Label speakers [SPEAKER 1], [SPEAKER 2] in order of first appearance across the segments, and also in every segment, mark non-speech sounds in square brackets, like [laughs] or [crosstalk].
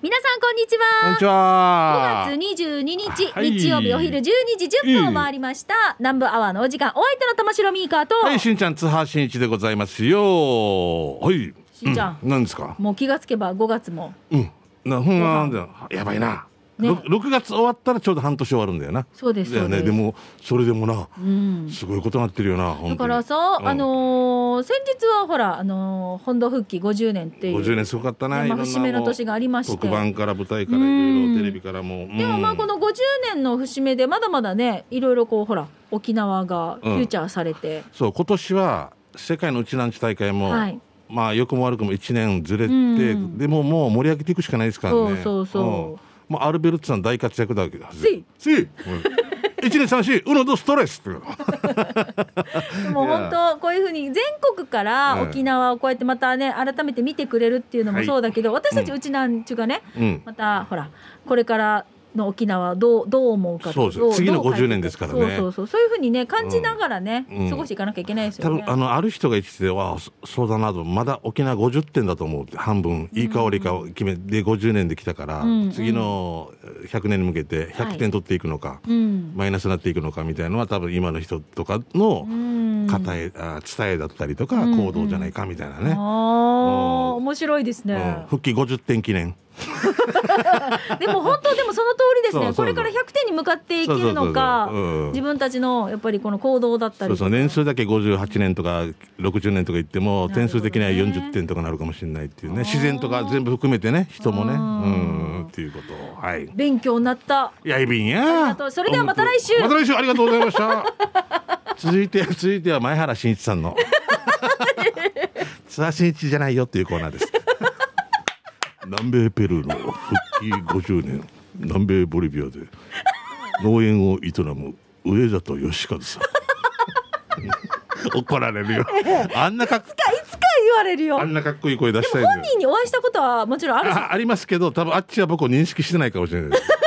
[SPEAKER 1] 皆さんこんにちは。
[SPEAKER 2] こんにちは。
[SPEAKER 1] 5月22日、
[SPEAKER 2] はい
[SPEAKER 1] 日曜日お昼12時10分を回りました。南部アワーのお時間、お相手の玉城ミーカーと、
[SPEAKER 2] はい、しんちゃん、津波しんいちでございますよ。はい。
[SPEAKER 1] しんちゃん
[SPEAKER 2] う何ですか？
[SPEAKER 1] もう気がつけば5月も。
[SPEAKER 2] うん。な、ふんなんだよ。やばいな。
[SPEAKER 1] ね
[SPEAKER 2] ろ6月終わったらちょうど半年終わるんだよな。
[SPEAKER 1] そうです
[SPEAKER 2] だよね。
[SPEAKER 1] そうです
[SPEAKER 2] でも、それでもな、
[SPEAKER 1] うん。
[SPEAKER 2] すごいことなってるよな。
[SPEAKER 1] だからさ、
[SPEAKER 2] うん
[SPEAKER 1] あのー先日はほら、あのー本土復帰50年っていう。
[SPEAKER 2] 50年すごかったな。
[SPEAKER 1] ねまあ節目の年がありまして
[SPEAKER 2] 特番から舞台からい
[SPEAKER 1] うん
[SPEAKER 2] ろいろテレビからも。
[SPEAKER 1] でもまあこの50年の節目でまだまだねいろいろこうほら沖縄がフューチャーされて、
[SPEAKER 2] そう、今年は世界のうちなんち大会も、
[SPEAKER 1] はい
[SPEAKER 2] まあ良くも悪くも1年ずれて、
[SPEAKER 1] うん
[SPEAKER 2] でももう盛り上げていくしかないですからね。
[SPEAKER 1] そうそうそうん
[SPEAKER 2] もうアルベルトさん大活躍だけど。
[SPEAKER 1] せい
[SPEAKER 2] せい。一年三四、[laughs] うのどストレスって。
[SPEAKER 1] でも本当こういうふうに全国から
[SPEAKER 2] うん
[SPEAKER 1] 沖縄をこうやってまたね改めて見てくれるっていうのもそうだけど、私たち
[SPEAKER 2] う
[SPEAKER 1] ちなんちゅうかね、
[SPEAKER 2] うん。
[SPEAKER 1] またほらこれからの沖縄どうどう思うか
[SPEAKER 2] そうです
[SPEAKER 1] ど
[SPEAKER 2] 次の
[SPEAKER 1] どう
[SPEAKER 2] 50年ですからね。
[SPEAKER 1] そうそうそう。そういうふうにね感じながらね、
[SPEAKER 2] うん。
[SPEAKER 1] 過ごしていかなきゃいけないです
[SPEAKER 2] 多
[SPEAKER 1] よね。
[SPEAKER 2] 分あのある人が言っててわあそそうだなと。まだ沖縄50点だと思う半分いい香りかを決めで50年できたから、
[SPEAKER 1] うん
[SPEAKER 2] 次の100年に向けて100点取っていくのか、
[SPEAKER 1] うん。
[SPEAKER 2] マイナスになっていくのかみたいなのは多分今の人とかの
[SPEAKER 1] うん。
[SPEAKER 2] 方へ、あ伝えだったりとか
[SPEAKER 1] うん
[SPEAKER 2] 行動じゃないかみたいなね、
[SPEAKER 1] ああ面白いです
[SPEAKER 2] うん。
[SPEAKER 1] ね。
[SPEAKER 2] 復帰50点記念 [laughs]
[SPEAKER 1] でも本当でもその通りですね。これから100点に向かっていけるのか自分たちのやっぱりこの行動だったり。
[SPEAKER 2] そうそう年数だけ58年とか60年とか言っても、点数的には40点とかなるかもしれないっていうね。自然とか全部含めてね人もね。
[SPEAKER 1] う
[SPEAKER 2] うんんっていうこと。をはい。
[SPEAKER 1] 勉強になった。
[SPEAKER 2] やいびんや
[SPEAKER 1] それではまた来週。
[SPEAKER 2] また来週。ありがとうございました。[laughs] 続いて続いては前原慎一さんの。[laughs] 津波慎一じゃないよっていうコーナーです南米ペルーの復帰50年南米ボリビアで農園を営む上里義和さん。怒られるよ。あんなかっ
[SPEAKER 1] いつか言われるよ。
[SPEAKER 2] あんなかっこいい声出したい
[SPEAKER 1] 本人にお会いしたことはもちろんあるし、
[SPEAKER 2] あありますけど多分あっちは僕を認識してないかもしれないです。
[SPEAKER 1] 前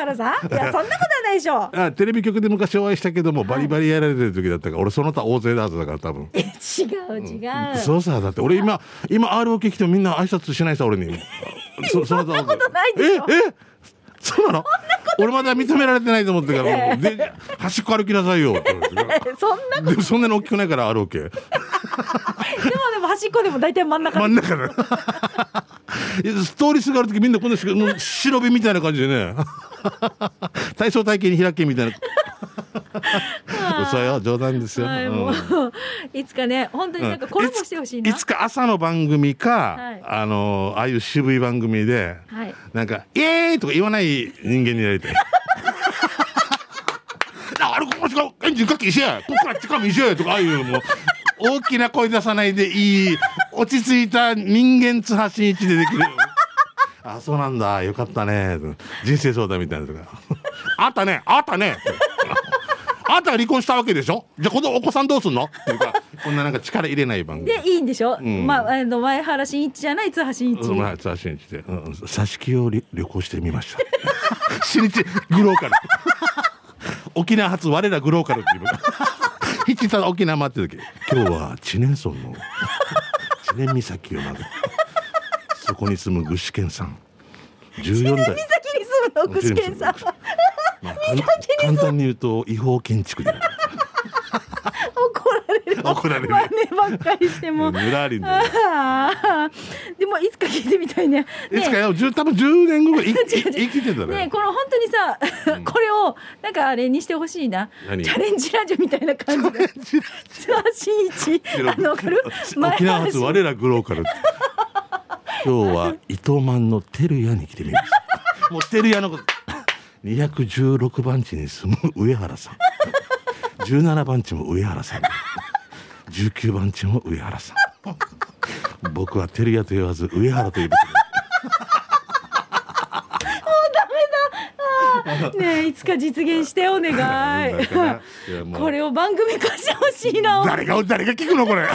[SPEAKER 1] 原さん？いやそんなことはないでしょ。
[SPEAKER 2] あテレビ局で昔お会いしたけどもバリバリやられてる時だったから俺その他大勢だはずだから多分。
[SPEAKER 1] え違う違う。
[SPEAKER 2] そうさだって。俺今今 ROK 来てもみんな挨拶しないさ俺に。[laughs] そそんな
[SPEAKER 1] ことないでしょ。
[SPEAKER 2] ええ？そうなの？俺まだ認められてないと思ってるから [laughs] で端っこ歩きなさいよ。って言われて
[SPEAKER 1] そんな
[SPEAKER 2] でもそんなに大きくないから ROK
[SPEAKER 1] でもでも端っこでも大体真ん中。
[SPEAKER 2] 真ん中で [laughs] いや通りすがる時みんなこんな白身みたいな感じでね体操体型に開けみたいな [laughs] 嘘よ冗談ですよ、
[SPEAKER 1] はい、
[SPEAKER 2] うん
[SPEAKER 1] いつかね本当になんかコラボしてほしいな。
[SPEAKER 2] いついつか朝の番組か、
[SPEAKER 1] はい
[SPEAKER 2] あのああいう渋い番組で、
[SPEAKER 1] はい。
[SPEAKER 2] なんか「イエーイ!」とか言わない人間になりたい。[laughs] ああれここしかエンジンかけ一緒やここから近道一緒やとかああいうもう大きな声出さないでいい落ち着いた人間津波真一でできるあそうなんだよかったね人生相談みたいなとか [laughs] あったねあったね [laughs] あんたが離婚したわけでしょ？じゃあこのお子さんどうすんの？っていうかこんななんか力入れない番組
[SPEAKER 1] でいいんでしょ？
[SPEAKER 2] ん
[SPEAKER 1] まああの前原真一じゃない津波真一。
[SPEAKER 2] うん、まあ、さ新日で、うん、挿し木を旅旅行してみました。[laughs] 新日グローカル。沖縄発我らグローカルっていう。ひちた沖縄待ってる時、今日は知念村の知念岬をまで。そこに住む具志堅さん。14代。
[SPEAKER 1] 先に住むの具志堅さん。
[SPEAKER 2] まあ、簡簡単に言うと違法建築で
[SPEAKER 1] 怒られる。
[SPEAKER 2] 怒られる。
[SPEAKER 1] 真似ばっかりしても。
[SPEAKER 2] ぬらりんだよ
[SPEAKER 1] ああでもいつか聞いてみたいね。ね
[SPEAKER 2] いつかよ、10多分10年後ぐらい [laughs] 生き生きてた
[SPEAKER 1] ね
[SPEAKER 2] ね。
[SPEAKER 1] この本当にさ、これをなんかあれにしてほしいな
[SPEAKER 2] 何？
[SPEAKER 1] チャレンジラジオみたいな感じで津波真一あのわかる前
[SPEAKER 2] 沖縄発
[SPEAKER 1] 原
[SPEAKER 2] 我らグローカル今日は糸満の照屋に来てみました。もう照屋のこと。216番地に住む上原さん。17番地も上原さん。19番地も上原さん。僕は照屋と言わず上原と呼ぶ。
[SPEAKER 1] ねえいつか実現してお願い。
[SPEAKER 2] い
[SPEAKER 1] これを番組化してほしいな。ね
[SPEAKER 2] 誰が誰が聞くのこれ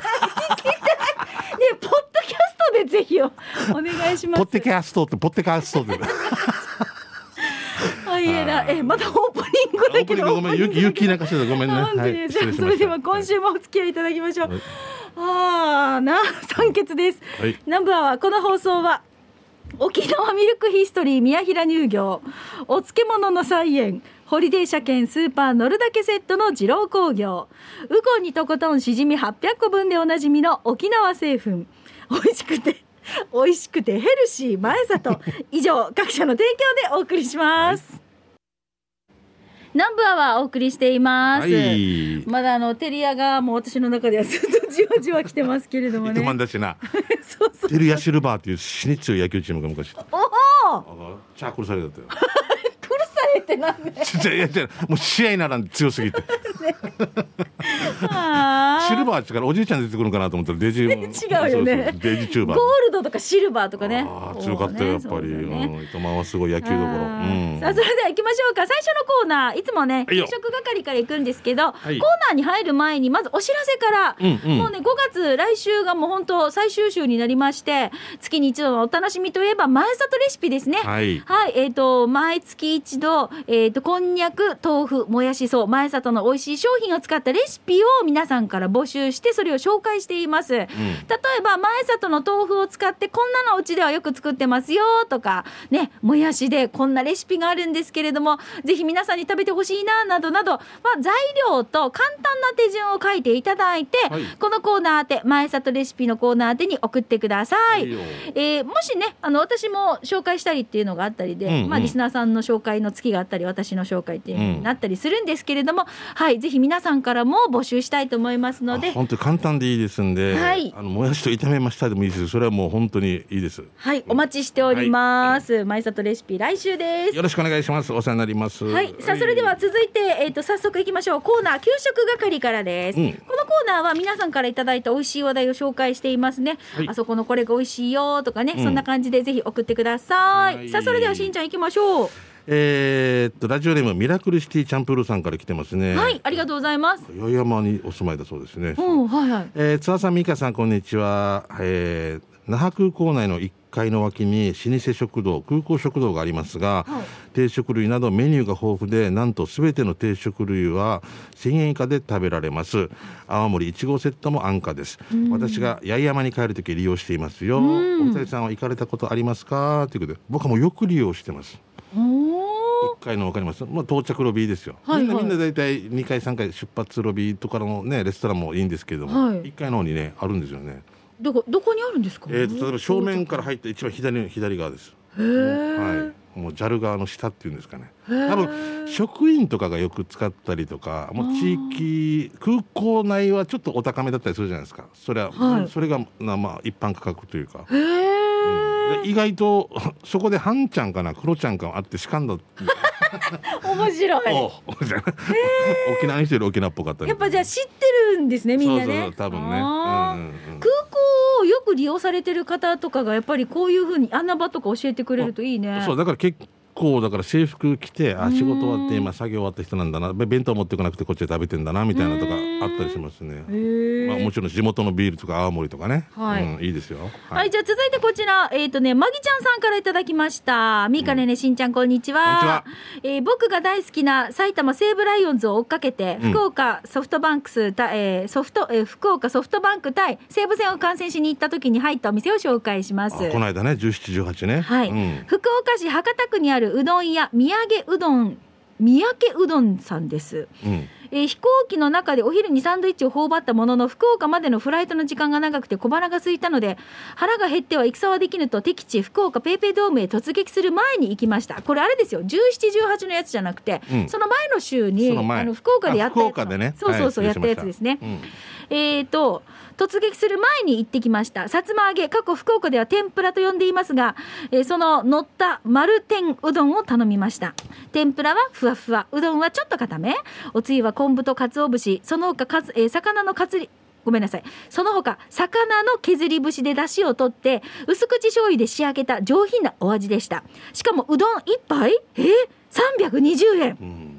[SPEAKER 1] ぜひおお願いします。
[SPEAKER 2] ポッテキャストってポッテキャストって [laughs]
[SPEAKER 1] あいえなえまたオープニングだけど。
[SPEAKER 2] ごめん雪雪なんかしてたごめんね。はい
[SPEAKER 1] じゃそれでは今週もお付き合いいただきましょう、
[SPEAKER 2] はい。
[SPEAKER 1] ああな酸欠です、
[SPEAKER 2] はい。
[SPEAKER 1] ナンバーはこの放送は沖縄ミルクヒストリー宮平乳業。お漬物の菜園ホリデー車検スーパー乗るだけセットの二郎工業。ウコンにとことんしじみ800個分でおなじみの沖縄製粉。美味しくて美味しくてヘルシー前里以上各社の提供でお送りします、南部アワーお送りしています、
[SPEAKER 2] はい。
[SPEAKER 1] まだあのテリアがもう私の中ではずっとじわじわ来てますけれども
[SPEAKER 2] 糸
[SPEAKER 1] ね
[SPEAKER 2] 満だしな。[laughs]
[SPEAKER 1] そうそう
[SPEAKER 2] テルヤシルバーっていう死に強い野球チームが昔。
[SPEAKER 1] おお
[SPEAKER 2] あチャークルされたよ。[laughs]
[SPEAKER 1] 苦されてなんで [laughs]
[SPEAKER 2] いやいやもう試合ならん強すぎて。シルバーっちからおじいちゃん出てくるのかなと思ったらデジ。[laughs] 違
[SPEAKER 1] うよね。
[SPEAKER 2] デジチューバー。
[SPEAKER 1] ゴ。ールドとかシルバーとかね。
[SPEAKER 2] 強かったよやっぱり。
[SPEAKER 1] ねそう
[SPEAKER 2] ん糸満はすごい野球どころ。
[SPEAKER 1] さあそれでは行きましょうか。最初のコーナー。いつもね給食係から行くんですけど、
[SPEAKER 2] はい。
[SPEAKER 1] コーナーに入る前にまずお知らせから、
[SPEAKER 2] うんうん。
[SPEAKER 1] もうね5月来週がもう本当最終週になりまして月に一度のお楽しみといえば前里レシピですね。
[SPEAKER 2] はい。
[SPEAKER 1] はい、えっ、と、毎月一度、えっ、と、こんにゃく、豆腐、もやしそう、前里の美味しい商品を使ったレシピを皆さんから募集して、それを紹介しています。例えば、前里の豆腐を使って、こんなのうちではよく作ってますよ、とか、ね、もやしでこんなレシピがあるんですけれども、ぜひ皆さんに食べてほしいな、などなど、まあ、材料と簡単な手順を書いていただいて、
[SPEAKER 2] はい。
[SPEAKER 1] このコーナー宛て、前里レシピのコーナー宛てに送ってください。
[SPEAKER 2] はいよ。
[SPEAKER 1] えーもしねあの私も紹介したりっていうのがあったりで、
[SPEAKER 2] うんうん。
[SPEAKER 1] まあ、リスナーさんの紹介の月があったり私の紹介っていうのになったりするんですけれども、はいぜひ皆さんからも募集したいと思いますので。
[SPEAKER 2] あ本当に簡単でいいですんで、
[SPEAKER 1] はい。
[SPEAKER 2] あのもやしと炒めましたでもいいですそれはもう本当にいいです。
[SPEAKER 1] はい。お待ちしております、前里レシピ来週です。
[SPEAKER 2] よろしくお願いします。お世話になります。
[SPEAKER 1] はい、さあそれでは続いて、えー、と早速いきましょう。コーナー給食係からです、
[SPEAKER 2] うん。
[SPEAKER 1] このコーナーは皆さんからいただいた美味しい話題を紹介していますね、
[SPEAKER 2] はい。
[SPEAKER 1] あそこのこれが美味しいよとかね、
[SPEAKER 2] うん。
[SPEAKER 1] そんな感じでぜひ送ってください、
[SPEAKER 2] はい。
[SPEAKER 1] さあそれではしんちゃんいきましょう
[SPEAKER 2] えーっとラジオネームミラクルシティチャンプルーさんから来てますね
[SPEAKER 1] はいありがとうございます
[SPEAKER 2] 八重山にお住まいだそうですね、
[SPEAKER 1] うんはいはい
[SPEAKER 2] えー、津田さん、美香さん、こんにちは。えー那覇空港内の1階の脇に老舗食堂、空港食堂がありますが、
[SPEAKER 1] はい
[SPEAKER 2] 定食類などメニューが豊富で、なんとすべての定食類は1000円以下で食べられます。青森1号セットも安価です。私が八重山に帰るとき利用していますよ。お二人さんは行かれたことありますか？ということで、僕はもうよく利用してます。
[SPEAKER 1] おー
[SPEAKER 2] 1階の分かります、まあ、到着ロビーですよ、
[SPEAKER 1] はいはい。
[SPEAKER 2] みんなみんな大体2階3階出発ロビーとかのねレストランもいいんですけれども、
[SPEAKER 1] はい。
[SPEAKER 2] 1階の方にねあるんですよね。
[SPEAKER 1] どこどこにあるんですか？
[SPEAKER 2] えー、と例えば正面から入って一番左の左側です。
[SPEAKER 1] へー。
[SPEAKER 2] はい。もう JAL 側の下っていうんですかね。多分職員とかがよく使ったりとか、もう地域空港内はちょっとお高めだったりするじゃないですか。それは、
[SPEAKER 1] はい。
[SPEAKER 2] それがなまあ一般価格というか。
[SPEAKER 1] へえ、
[SPEAKER 2] で意外と [laughs] そこでハンちゃんかな、クロちゃんかあってしかんだ。[laughs]
[SPEAKER 1] 面白い。
[SPEAKER 2] お沖縄にしてる沖縄っぽかったね
[SPEAKER 1] やっぱじゃあ知ってるんですねみんなね
[SPEAKER 2] そうそう多分ね。うんうん。
[SPEAKER 1] 空港をよく利用されてる方とかがやっぱりこういうふうに穴場とか教えてくれるといいね。
[SPEAKER 2] そうだから結構だから制服着てあ仕事終わって今作業終わった人なんだな。べ弁当持ってこなくてこっちで食べてんだなみたいなとかあったりしますね。まあ、もちろん地元のビールとか青森とかね、
[SPEAKER 1] はい。
[SPEAKER 2] うん、いいですよ。
[SPEAKER 1] はい、じゃあ続いてこちら、えっ、とね、まぎちゃんさんからいただきました。みーかねねしんちゃん、こんにちは。
[SPEAKER 2] こんにちは。
[SPEAKER 1] えー僕が大好きな埼玉西武ライオンズを追っかけて、
[SPEAKER 2] うん。
[SPEAKER 1] 福岡ソフトバンクスた、えーソフト、えー福岡ソフトバンク対西武戦を観戦しに行った時に入ったお店を紹介します。
[SPEAKER 2] あこの間ね17、18ね。
[SPEAKER 1] はい、
[SPEAKER 2] うん。
[SPEAKER 1] 福岡市博多区にあるうどん屋宮家うどん宮家うどんさんです。
[SPEAKER 2] うん。
[SPEAKER 1] えー飛行機の中でお昼にサンドイッチを頬張ったものの福岡までのフライトの時間が長くて小腹が空いたので腹が減っては戦はできぬと敵地福岡ペイペイドームへ突撃する前に行きました。これあれですよ。1718のやつじゃなくて、
[SPEAKER 2] うん。
[SPEAKER 1] その前の週にあの福岡でやったやつ。
[SPEAKER 2] ね。
[SPEAKER 1] そうそうそう、
[SPEAKER 2] はい
[SPEAKER 1] やったやつですね、
[SPEAKER 2] うん。
[SPEAKER 1] えー、と突撃する前に行ってきました。さつま揚げ過去福岡では天ぷらと呼んでいますが、えーその乗った丸天うどんを頼みました。天ぷらはふわふわうどんはちょっと固め。おつゆは昆布と鰹節。その他かつ、えー魚のかつりごめんなさい。その他魚の削り節で出汁を取って薄口醤油で仕上げた上品なお味でした。しかもうどん一杯？え？ー、320円。
[SPEAKER 2] うん。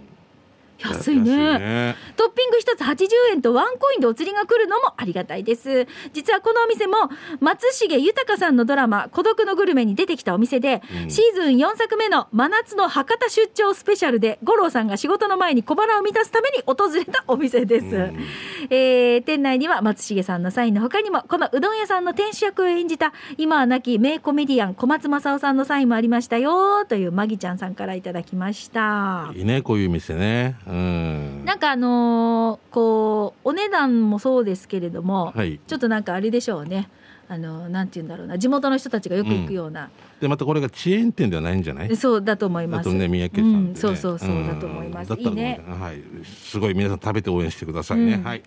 [SPEAKER 1] 安いね。トッピング一つ80円とワンコインでお釣りが来るのもありがたいです。実はこのお店も松重豊さんのドラマ「孤独のグルメ」に出てきたお店で、
[SPEAKER 2] うん。
[SPEAKER 1] シーズン4作目の真夏の博多出張スペシャルで五郎さんが仕事の前に小腹を満たすために訪れたお店です、
[SPEAKER 2] うん。
[SPEAKER 1] えー店内には松重さんのサインの他にもこのうどん屋さんの店主役を演じた今は亡き名コメディアン小松政夫さんのサインもありましたよというマギちゃんさんからいただきました。
[SPEAKER 2] いいねこういう店ねうん。
[SPEAKER 1] なんかあのーこうお値段もそうですけれども、
[SPEAKER 2] はい。
[SPEAKER 1] ちょっとなんかあれでしょうね。あのなんて言うんだろうな。地元の人たちがよく行くような、
[SPEAKER 2] でまたこれがチェーン店ではないんじゃない？
[SPEAKER 1] そうだと思います。
[SPEAKER 2] あとね三宅さんね、
[SPEAKER 1] うん、そうそうそうだと思います、いいね。
[SPEAKER 2] はい。すごい皆さん食べて応援してくださいね、
[SPEAKER 1] うん。
[SPEAKER 2] はい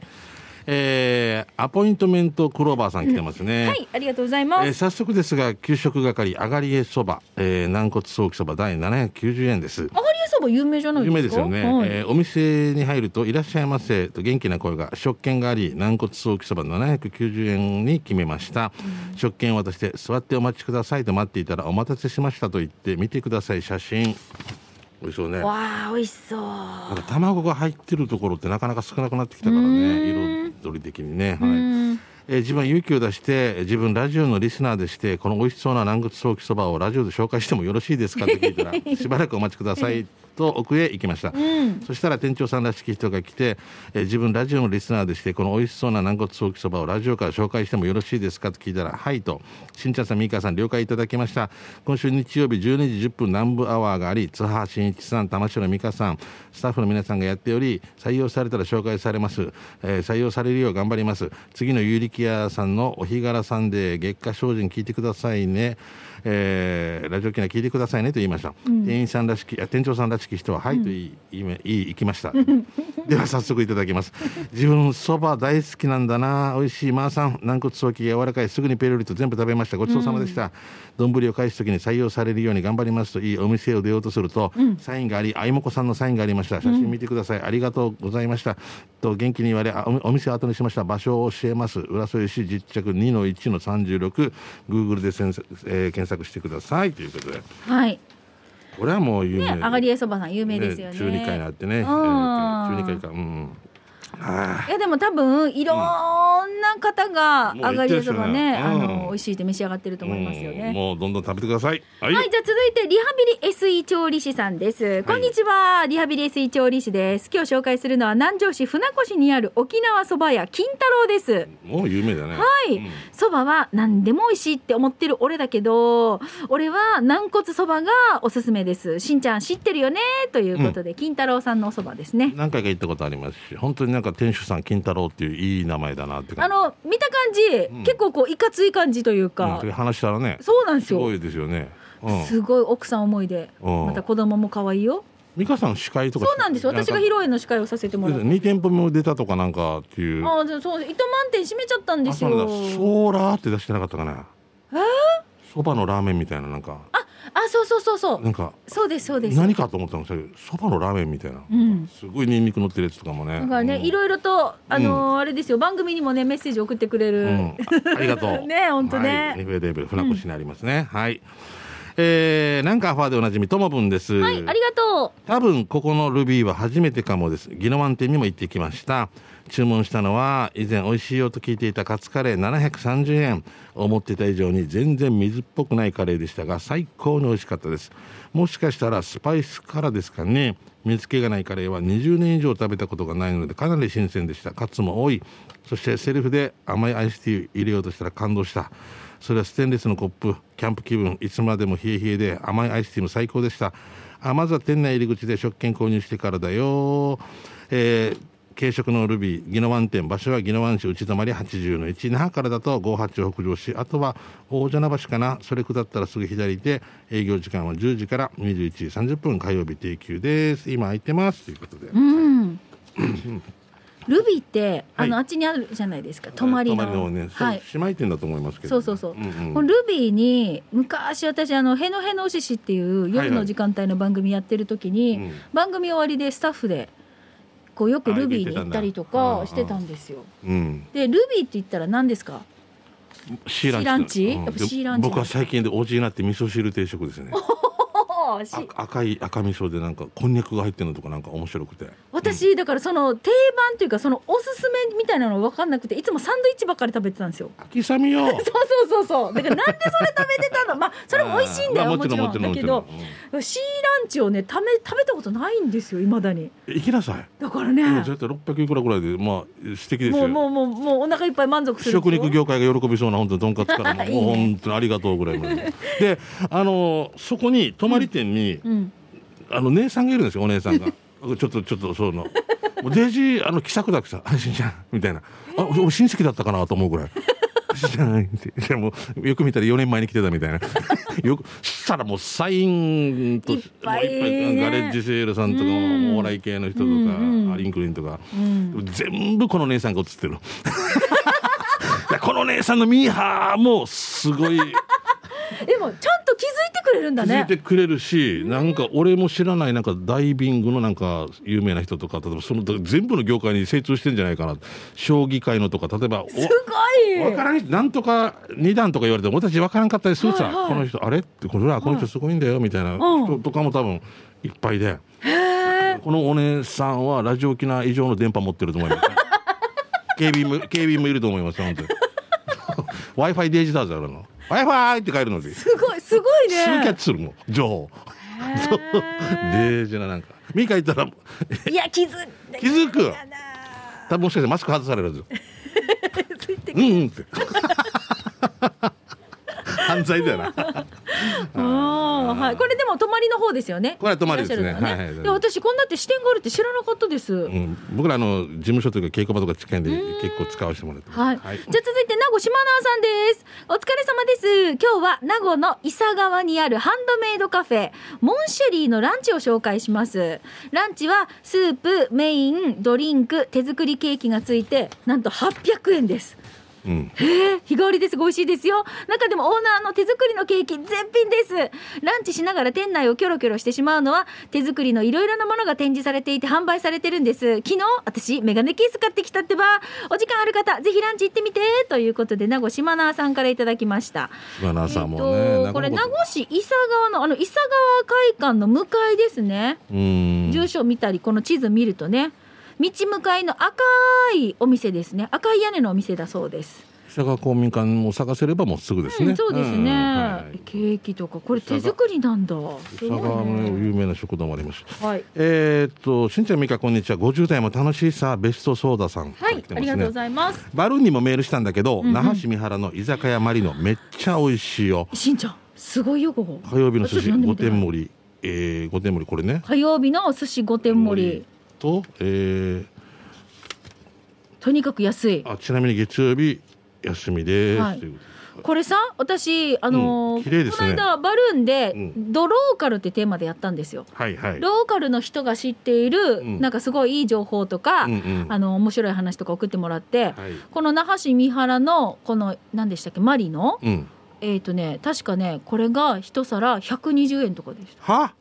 [SPEAKER 2] えー、アポイントメントクローバーさん来てますね、
[SPEAKER 1] はいありがとうございます、
[SPEAKER 2] えー早速ですが給食係あがりえそば、えー、軟骨ソーキそば第790円です。
[SPEAKER 1] あがりえそば有名じゃない
[SPEAKER 2] 有名
[SPEAKER 1] でか
[SPEAKER 2] ですすよね、
[SPEAKER 1] はい。
[SPEAKER 2] えーお店に入ると「いらっしゃいませ」と元気な声が食券があり軟骨ソーキそば790円に決めました、食券を渡して座ってお待ちくださいと待っていたらお待たせしましたと言って見てください写真。美味しそうね。
[SPEAKER 1] わあ美味しそう。
[SPEAKER 2] 卵が入ってるところってなかなか少なくなってきたから
[SPEAKER 1] う
[SPEAKER 2] ね
[SPEAKER 1] ん
[SPEAKER 2] 彩り的にね、
[SPEAKER 1] う
[SPEAKER 2] はい。
[SPEAKER 1] ん。
[SPEAKER 2] えー自分は勇気を出して自分ラジオのリスナーでしてこの美味しそうな軟骨ソーキそばをラジオで紹介してもよろしいですか？って聞いたら [laughs] しばらくお待ちくださいと奥へ行きました、
[SPEAKER 1] うん。
[SPEAKER 2] そしたら店長さんらしき人が来て、えー自分ラジオのリスナーでしてこの美味しそうな軟骨ソーキそばをラジオから紹介してもよろしいですかと聞いたらはいとしんちゃんさんみーかさん了解いただきました。今週日曜日12時10分南部アワーがあり津波真一さん玉城美香さんスタッフの皆さんがやっており採用されたら紹介されます、えー採用されるよう頑張ります。次の有力屋さんのお日柄さんで月下精進聞いてくださいねえーラジオ機内聞いてくださいねと言いました、店員さんらしきあ店長さんらしき人は「はい」と言い,、いいめいい行きました。[laughs] では早速いただきます。自分そば大好きなんだな美味しいまーさん軟骨早期が柔らかいすぐにペロリと全部食べました。ごちそうさまでした。丼、を返す時に採用されるように頑張りますといいお店を出ようとすると、サインがありあいもこさんのサインがありました。写真見てください、ありがとうございました。と元気に言われあおお店を後にしました。場所を教えます。浦添市実着2の1の 36Google でせん、えー検索してください。ということで。
[SPEAKER 1] はい。
[SPEAKER 2] これはもう有名。
[SPEAKER 1] ねあがりえそばさん有名ですよね。
[SPEAKER 2] 中二階にあってね、え
[SPEAKER 1] うん。
[SPEAKER 2] ー中二階か。うん。あ
[SPEAKER 1] い。やでも多分いろんな方が
[SPEAKER 2] もう
[SPEAKER 1] あがりえそばね、あの美味しいって召し上がってると思いますよ
[SPEAKER 2] うん。
[SPEAKER 1] ね。
[SPEAKER 2] もうどんどん食べてください。はい、
[SPEAKER 1] はい、じゃあ続いてリハビリ SE 調理師さんです。こんにちは、リハビリ SE 調理師です。今日紹介するのは南城市船越にある沖縄そば屋金太郎です。
[SPEAKER 2] もう有名だね。
[SPEAKER 1] はい。
[SPEAKER 2] うん。
[SPEAKER 1] そばは何でも美味しいって思ってる俺だけど、俺は軟骨そばがおすすめです。しんちゃん知ってるよね？ということで、金太郎さんのおそばですね。
[SPEAKER 2] 何回か行ったことありますし本当になんか店主さん金太郎っていういい名前だなって
[SPEAKER 1] あの、見た感じ、
[SPEAKER 2] ん。
[SPEAKER 1] 結構こう、いかつい感じというか、
[SPEAKER 2] うん、話したらね。
[SPEAKER 1] そうなんですよ。
[SPEAKER 2] すごいですよね。うん。
[SPEAKER 1] すごい奥さん思いで、
[SPEAKER 2] うん。
[SPEAKER 1] また子供も可愛いよ。
[SPEAKER 2] 美香さん司会とか
[SPEAKER 1] そうなんですよ。私が披露宴の司会をさせてもらって。
[SPEAKER 2] 2店舗目も出たとかなんかっていう。
[SPEAKER 1] ああ、そう、糸満店閉めちゃったんですよ。
[SPEAKER 2] ソーラーって出してなかったかなそばのラーメンみたいななんか。
[SPEAKER 1] あ、あ、そうそうそうそう。
[SPEAKER 2] なんか
[SPEAKER 1] そうです、そうです。
[SPEAKER 2] 何かと思ったんですけどそばのラーメンみたいな、
[SPEAKER 1] うん。
[SPEAKER 2] すごいニンニク乗ってるやつとかもね。
[SPEAKER 1] だからね、
[SPEAKER 2] うん。
[SPEAKER 1] いろいろと、あのーあれですよ、番組にもね、メッセージ送ってくれる。
[SPEAKER 2] うん、あありがとう。[laughs]
[SPEAKER 1] ね本当ね。
[SPEAKER 2] はい。FM レベル船越にありますね、はい。えー、なんかアファーでおなじみともぶんです。
[SPEAKER 1] はい、ありがと
[SPEAKER 2] 多分ここのルビーは初めてかもです。ギノワン店にも行ってきました注文したのは以前美味しいよと聞いていたカツカレー730円思ってた以上に全然水っぽくないカレーでしたが最高に美味しかったです。もしかしたらスパイスからですかね。水気がないカレーは20年以上食べたことがないのでかなり新鮮でした。カツも多い。そしてセルフで甘いアイスティー入れようとしたら感動した。それはステンレスのコップ。キャンプ気分。いつまでも冷え冷えで甘いアイスティーも最高でした。あまずは店内入り口で食券購入してからだよえー軽食のルビー、宜野湾店、場所は宜野湾市内泊80の1、那覇からだと58北上市、あとは大蛇名橋かな、それ下ったらすぐ左で、営業時間は10時から21時30分、火曜日定休です。今空いてます。ということで。
[SPEAKER 1] う。うん。ルビーって、あの、
[SPEAKER 2] はい
[SPEAKER 1] あっちにあるじゃないですか。泊まりの。
[SPEAKER 2] 泊まりのね、
[SPEAKER 1] はい。
[SPEAKER 2] 姉妹店だと思いますけど。
[SPEAKER 1] そうそうそう。
[SPEAKER 2] んうん
[SPEAKER 1] このルビーに昔私あのへのへのししっていう夜の時間帯の番組やってる時に、
[SPEAKER 2] うん
[SPEAKER 1] 番組終わりでスタッフでこうよくルビーに行ったりとか
[SPEAKER 2] あ
[SPEAKER 1] してたんですよ。
[SPEAKER 2] うん。
[SPEAKER 1] でルビーって言ったら何ですか？
[SPEAKER 2] シーランチ。
[SPEAKER 1] やっぱシーランチ
[SPEAKER 2] 僕は最近でおじになって味噌汁定食ですね。[laughs] 赤い赤味噌でなんかこんにゃくが入ってるのとかなんか面白くて。
[SPEAKER 1] 私だからその定番というかそのおすすめみたいなの分かんなくていつもサンドイッチばっかり食べてたんですよ。
[SPEAKER 2] 秋雨よ [laughs]
[SPEAKER 1] そうそうそうそう。だからなんでそれ食べてたの？まあそれも美味しいんだよ
[SPEAKER 2] まあ
[SPEAKER 1] もちろんだけど
[SPEAKER 2] も
[SPEAKER 1] シーランチをねため食べたことないんですよいまだに。
[SPEAKER 2] 行きなさい。
[SPEAKER 1] だからね。
[SPEAKER 2] 絶対600いくらぐらいでまあ素敵ですよ。
[SPEAKER 1] もうもうもうもうお腹いっぱい満足する
[SPEAKER 2] 食肉業界が喜びそうな本当にとんかつからもう
[SPEAKER 1] いいね
[SPEAKER 2] 本当にありがとうぐらいの [laughs] で。あのそこに泊まり店に、
[SPEAKER 1] うん。
[SPEAKER 2] あの姉さんがいるんですよお姉さんが。[laughs] ちょっとちょっとそうの。デイジーあの気さくだけさ「あしんちゃん」みたいな「あ俺親戚だったかな」と思うぐらい。[laughs] しんちゃん。っていやもうよく見たら4年前に来てたみたいな。[laughs] よくしたらもうサインと
[SPEAKER 1] いっぱいね。
[SPEAKER 2] ガレッジセールさんとか、
[SPEAKER 1] うん。
[SPEAKER 2] お笑い系の人とか、
[SPEAKER 1] うんうん
[SPEAKER 2] アリンクリンとか、
[SPEAKER 1] うん。
[SPEAKER 2] 全部この姉さんが映ってる。この姉さんのミーハーもすごい。
[SPEAKER 1] でもちくれるんだ
[SPEAKER 2] 気づ
[SPEAKER 1] ね
[SPEAKER 2] いてくれるし、なんか俺も知らないなんかダイビングのなんか有名な人とか例えばその全部の業界に精通してんじゃないかな。将棋界のとか例えば
[SPEAKER 1] すごい。
[SPEAKER 2] わからんなんとか二段とか言われても俺たちわからんかったりするさ、
[SPEAKER 1] はいはい。
[SPEAKER 2] この人あれ？ってこれはこの人すごいんだよみたいな
[SPEAKER 1] うん。
[SPEAKER 2] 人とかも多分いっぱいで、このお姉さんはラジオ機能以上の電波持ってると思います。[laughs] 警備も警備もいると思います本当に。w i f i デージだぜ俺の。w i f i って帰るのです
[SPEAKER 1] ごいすごいね。
[SPEAKER 2] すぐキャッチするもん情報。デー。[laughs] ジななんか。ミカ言ったら
[SPEAKER 1] いや気づ
[SPEAKER 2] 気づく多分もしかしてマスク外されるんですよ [laughs] うんうんって犯罪だよな。[laughs]
[SPEAKER 1] ああはい。これでも泊まりの方ですよね。
[SPEAKER 2] これは泊まりですね。
[SPEAKER 1] いらっしゃるのは
[SPEAKER 2] はいはい。
[SPEAKER 1] で私こんなって支店があるって知らなかったです、
[SPEAKER 2] うん、僕らあの事務所というか稽古場とか近いんで結構使わせてもらってます。
[SPEAKER 1] はい、じゃあ続いて名護島縄さんです。お疲れ様です。今日は名護の伊佐川にあるハンドメイドカフェモンシェリーのランチを紹介します。ランチはスープメインドリンク手作りケーキがついてなんと800円です
[SPEAKER 2] うん、
[SPEAKER 1] へえ日替わりです。ご美味しいですよ。中でもオーナーの手作りのケーキ絶品です。ランチしながら店内をキョロキョロしてしまうのは手作りのいろいろなものが展示されていて販売されてるんです。昨日私メガネケース買ってきたってばお時間ある方ぜひランチ行ってみてということで名護島縄さんからいただきました。
[SPEAKER 2] 島名さんも
[SPEAKER 1] え
[SPEAKER 2] ね、
[SPEAKER 1] っとこれ名護市伊佐川のあの伊佐川会館の向かいですね。
[SPEAKER 2] うん。
[SPEAKER 1] 住所見たりこの地図見るとね道向かいの赤いお店ですね。赤い屋根のお店だそうです。
[SPEAKER 2] 佐賀公民館も探せればもうすぐですね、
[SPEAKER 1] うん、そうですね、
[SPEAKER 2] んはい。
[SPEAKER 1] ケーキとかこれ手作りなんだ。す
[SPEAKER 2] 佐賀の
[SPEAKER 1] ね。
[SPEAKER 2] 有名な食堂もあります。
[SPEAKER 1] はい。
[SPEAKER 2] えーっとしんちゃんみかこんにちは。50代も楽しいさベストソーダさん。
[SPEAKER 1] はい、ありがとうございます。
[SPEAKER 2] バルーンにもメールしたんだけど、
[SPEAKER 1] んうん。
[SPEAKER 2] 那覇市三原の居酒屋マリノめっちゃ美味しいよ。
[SPEAKER 1] しんちゃんすごいよここ。
[SPEAKER 2] 火曜日の寿司5
[SPEAKER 1] ちょっと読んでみて。
[SPEAKER 2] 点盛り。えー、5点盛りこれね。
[SPEAKER 1] 火曜日のお寿司5点盛り
[SPEAKER 2] とえ
[SPEAKER 1] とにかく安い。
[SPEAKER 2] ー、あちなみに月曜日休みです、
[SPEAKER 1] はい。これさ私あのー
[SPEAKER 2] うんね。
[SPEAKER 1] この間バルーンで、
[SPEAKER 2] うん。
[SPEAKER 1] ドローカルってテーマでやったんですよ。
[SPEAKER 2] はいはい。
[SPEAKER 1] ローカルの人が知っている、
[SPEAKER 2] うん。
[SPEAKER 1] なんかすごいいい情報とか、
[SPEAKER 2] うんうん。
[SPEAKER 1] あの面白い話とか送ってもらって、
[SPEAKER 2] はい。
[SPEAKER 1] この那覇市三原のこの何でしたっけマリの
[SPEAKER 2] うん。
[SPEAKER 1] えっ、とね確かねこれが一皿120円とかでした、
[SPEAKER 2] は？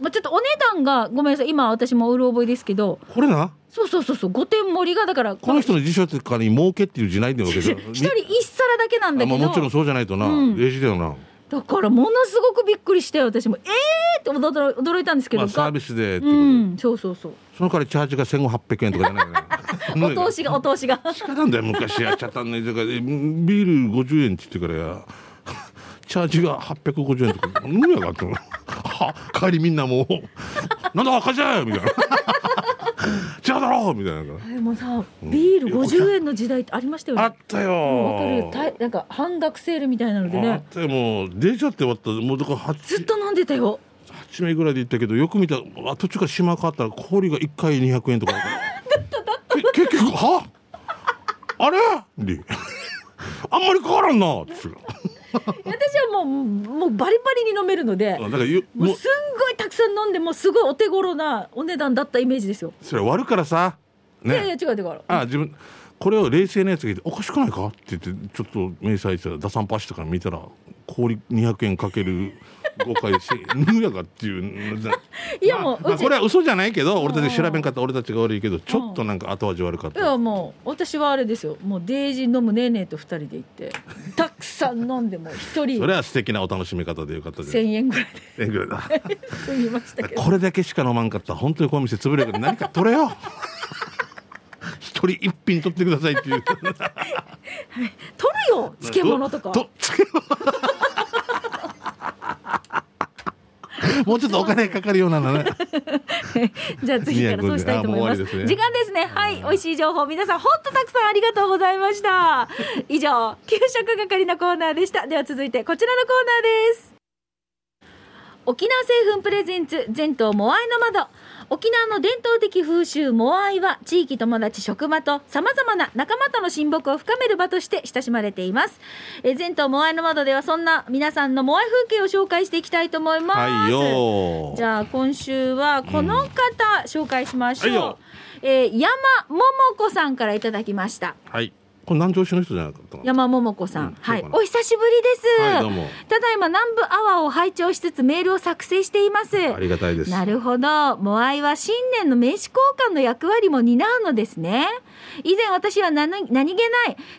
[SPEAKER 1] まあ、ちょっとお値段がごめんなさい今私もうる覚えですけど
[SPEAKER 2] これな？
[SPEAKER 1] そうそうそうそう5点盛りがだから
[SPEAKER 2] この人の辞書とかに儲けっていう字ないんだ。よ [laughs]
[SPEAKER 1] 一人一皿だけなんだけど、
[SPEAKER 2] あまあもちろんそうじゃないとな、
[SPEAKER 1] うん。
[SPEAKER 2] レジだよな、
[SPEAKER 1] だからものすごくびっくりして私もえー！って驚驚いたんですけど、
[SPEAKER 2] まあ、サービスで
[SPEAKER 1] うんそうそうそう。
[SPEAKER 2] その代わりチャージが1500円とかじゃないよ。ね [laughs]
[SPEAKER 1] お通しがお通しが。
[SPEAKER 2] 仕方なんだよ昔やっちゃったんだよだからえビール50円って言ってからやチャージが850円とか。何やがって。は帰りみんなもう「なんだ赤じゃ!」みたいな「違うだろ!」みたいな。
[SPEAKER 1] でもさビール50円の時代ってありましたよね。
[SPEAKER 2] あったよ。
[SPEAKER 1] かるたなんか半額セールみたいなので
[SPEAKER 2] あっ
[SPEAKER 1] ね。
[SPEAKER 2] たよもう出ちゃって終わったもうだから 8,
[SPEAKER 1] ずっと飲んでたよ。
[SPEAKER 2] 8名ぐらいで行ったけどよく見たらあ途中から島変わったら氷が1回200円とか。け結局は？あれ？で。あんまり変わらんなって [laughs]
[SPEAKER 1] 私はもうもうバリバリに飲めるので
[SPEAKER 2] だからよ
[SPEAKER 1] もう。すんごいたくさん飲んでもうすごいお手頃なお値段だったイメージですよ、
[SPEAKER 2] それ割るからさ。
[SPEAKER 1] いやいや
[SPEAKER 2] ね
[SPEAKER 1] 違う違う。
[SPEAKER 2] あ自分これを冷静なやつがいて「おかしくないか?」って言ってちょっと明細したら打算パシとか見たら氷200円かける誤解しぬやがっていう [laughs]
[SPEAKER 1] いやもう
[SPEAKER 2] まあこれは嘘じゃないけど俺たち調べん。かった俺たちが悪いけどちょっとなんか後味悪かっ
[SPEAKER 1] いや
[SPEAKER 2] た
[SPEAKER 1] もう私はあれですよ。もうデイジー飲むねえねえと二人で行って [laughs] たくさん飲んでも一人。
[SPEAKER 2] それは素敵なお楽しみ方でよかったです
[SPEAKER 1] 千円ぐらい
[SPEAKER 2] えぐらいだ。[laughs]
[SPEAKER 1] ました
[SPEAKER 2] これだけしか飲まんかったら本当にこの店潰れるから何か取れよ。一人一品取ってくださいっていう。
[SPEAKER 1] 取るよ漬物とか。
[SPEAKER 2] と漬物 [laughs] もうちょっとお金かかるようなのね [laughs]
[SPEAKER 1] じゃあ次からそうしたいと思います。
[SPEAKER 2] ね
[SPEAKER 1] 時間ですね。はい、美味しい情報皆さん本当たくさんありがとうございました。以上、給食係のコーナーでした。では続いてこちらのコーナーです。沖縄製粉プレゼンツ全島モアイの窓沖縄の伝統的風習モアイは地域友達職場とさまざまな仲間との親睦を深める場として親しまれています。え島モアイの窓ではそんな皆さんのモアイ風景を紹介していきたいと思います。
[SPEAKER 2] はいよ
[SPEAKER 1] じゃあ今週はこの方紹介しましょう、
[SPEAKER 2] はいよ
[SPEAKER 1] えー山桃子さんからいただきました。
[SPEAKER 2] はいこれ南城市の人じゃなかった
[SPEAKER 1] 山桃子さん、
[SPEAKER 2] うん
[SPEAKER 1] はい。お久しぶりです、
[SPEAKER 2] はいどうも。
[SPEAKER 1] ただいま南部アワーを拝聴しつつメールを作成しています。
[SPEAKER 2] ありがたいです。
[SPEAKER 1] なるほど。モアイは新年の名刺交換の役割も担うのですね以前私は何気ない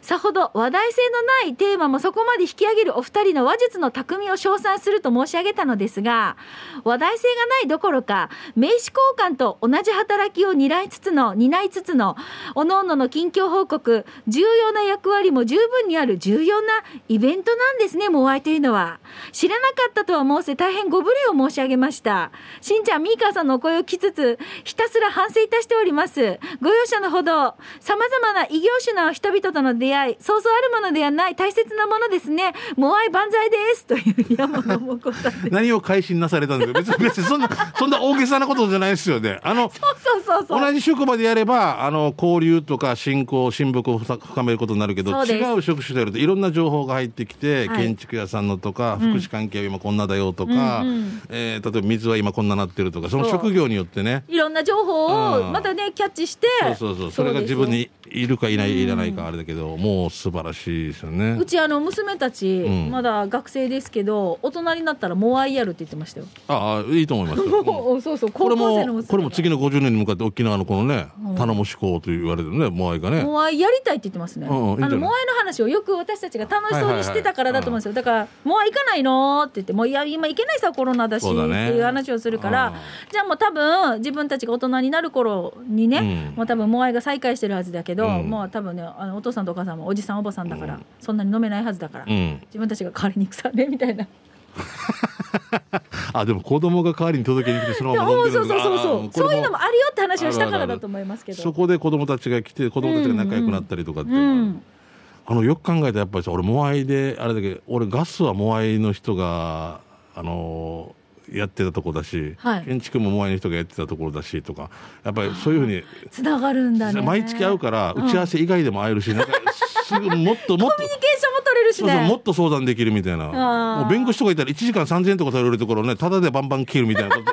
[SPEAKER 1] さほど話題性のないテーマもそこまで引き上げるお二人の話術の巧みを称賛すると申し上げたのですが話題性がないどころか名刺交換と同じ働きを担いつつの担いつつの各々の近況報告重要な役割も十分にある重要なイベントなんですねモアイというのは。知らなかったとは申せ大変ご無礼を申し上げました。しんちゃんみーかーさんのお声を聞きつつひたすら反省いたしております。ご容赦のほど。さまざまな異業種の人々との出会いそうそうあるものではない大切なものですね。モアイ万歳ですという山野桃子さん
[SPEAKER 2] 何を改心なされたんですか。別に別にそんなそんな大げさなことじゃないですよね。あの
[SPEAKER 1] そうそうそう
[SPEAKER 2] 同じ職場でやればあの交流とか親交親睦を深めることになるけど違う職種でやるといろんな情報が入ってきて、
[SPEAKER 1] はい。
[SPEAKER 2] 建築屋さんのとか福祉関係は今こんなだよとか、
[SPEAKER 1] うんうん。
[SPEAKER 2] えー例えば水は今こんななってるとかその職業によってね。
[SPEAKER 1] いろんな情報を
[SPEAKER 2] うん。
[SPEAKER 1] またねキャッチして。
[SPEAKER 2] そうそうそう。それが自分にいるかいないいらないかあれだけど、もう素晴らしいですよね。
[SPEAKER 1] うちあの娘たち、
[SPEAKER 2] うん。
[SPEAKER 1] まだ学生ですけど大人になったらモアイやるって言ってましたよ。
[SPEAKER 2] ああいいと思います [laughs]
[SPEAKER 1] もうそうそう
[SPEAKER 2] これもこれも次の50年に向かって沖縄のこのね、
[SPEAKER 1] うん。
[SPEAKER 2] 頼もしこうと言われてるねモアイがね。
[SPEAKER 1] モアイやりたいって言ってますね。あのモアイの話をよく私たちが楽しそうにしてたからだと思うんですよ。だからモアイ行かないのって言ってもういや今行けないさコロナだしっていう話をするから、じゃあもう多分自分たちが大人になる頃にね、
[SPEAKER 2] うん。
[SPEAKER 1] もう多分モアイが再開してるはずだけど、
[SPEAKER 2] うん。
[SPEAKER 1] もう多分ねあのお父さんとお母さんもおじさんおばさんだから、
[SPEAKER 2] うん。
[SPEAKER 1] そんなに飲めないはずだから、
[SPEAKER 2] うん。
[SPEAKER 1] 自分たちが代わりに行くさねみたいな。[laughs]
[SPEAKER 2] あでも子供が代わりに届けに来てそのまま飲んでる
[SPEAKER 1] そうそうそうそう。
[SPEAKER 2] あー
[SPEAKER 1] そういうのもあるよって話をしたからだと思いますけど。
[SPEAKER 2] そこで子供たちが来て子供たちが仲良くなったりとかっていう
[SPEAKER 1] う
[SPEAKER 2] のは、
[SPEAKER 1] ん、
[SPEAKER 2] あのよく考えたらやっぱりさ俺モアイであれだけど俺ガスはモアイの人があのーやってたとこだし、
[SPEAKER 1] はい。
[SPEAKER 2] 建築もモアイの人がやってたところだしとかやっぱりそういうふうに
[SPEAKER 1] つながるんだね。
[SPEAKER 2] 毎月会うから
[SPEAKER 1] うん。
[SPEAKER 2] 打ち合わせ以外でも会えるし、なんかすぐもっともっと
[SPEAKER 1] コミュニケーションも取れるし
[SPEAKER 2] そうそうも
[SPEAKER 1] ね。
[SPEAKER 2] っと相談できるみたいな。もう弁護士とかいたら1時間3000円とかされるところねただでバンバン切るみたいなこと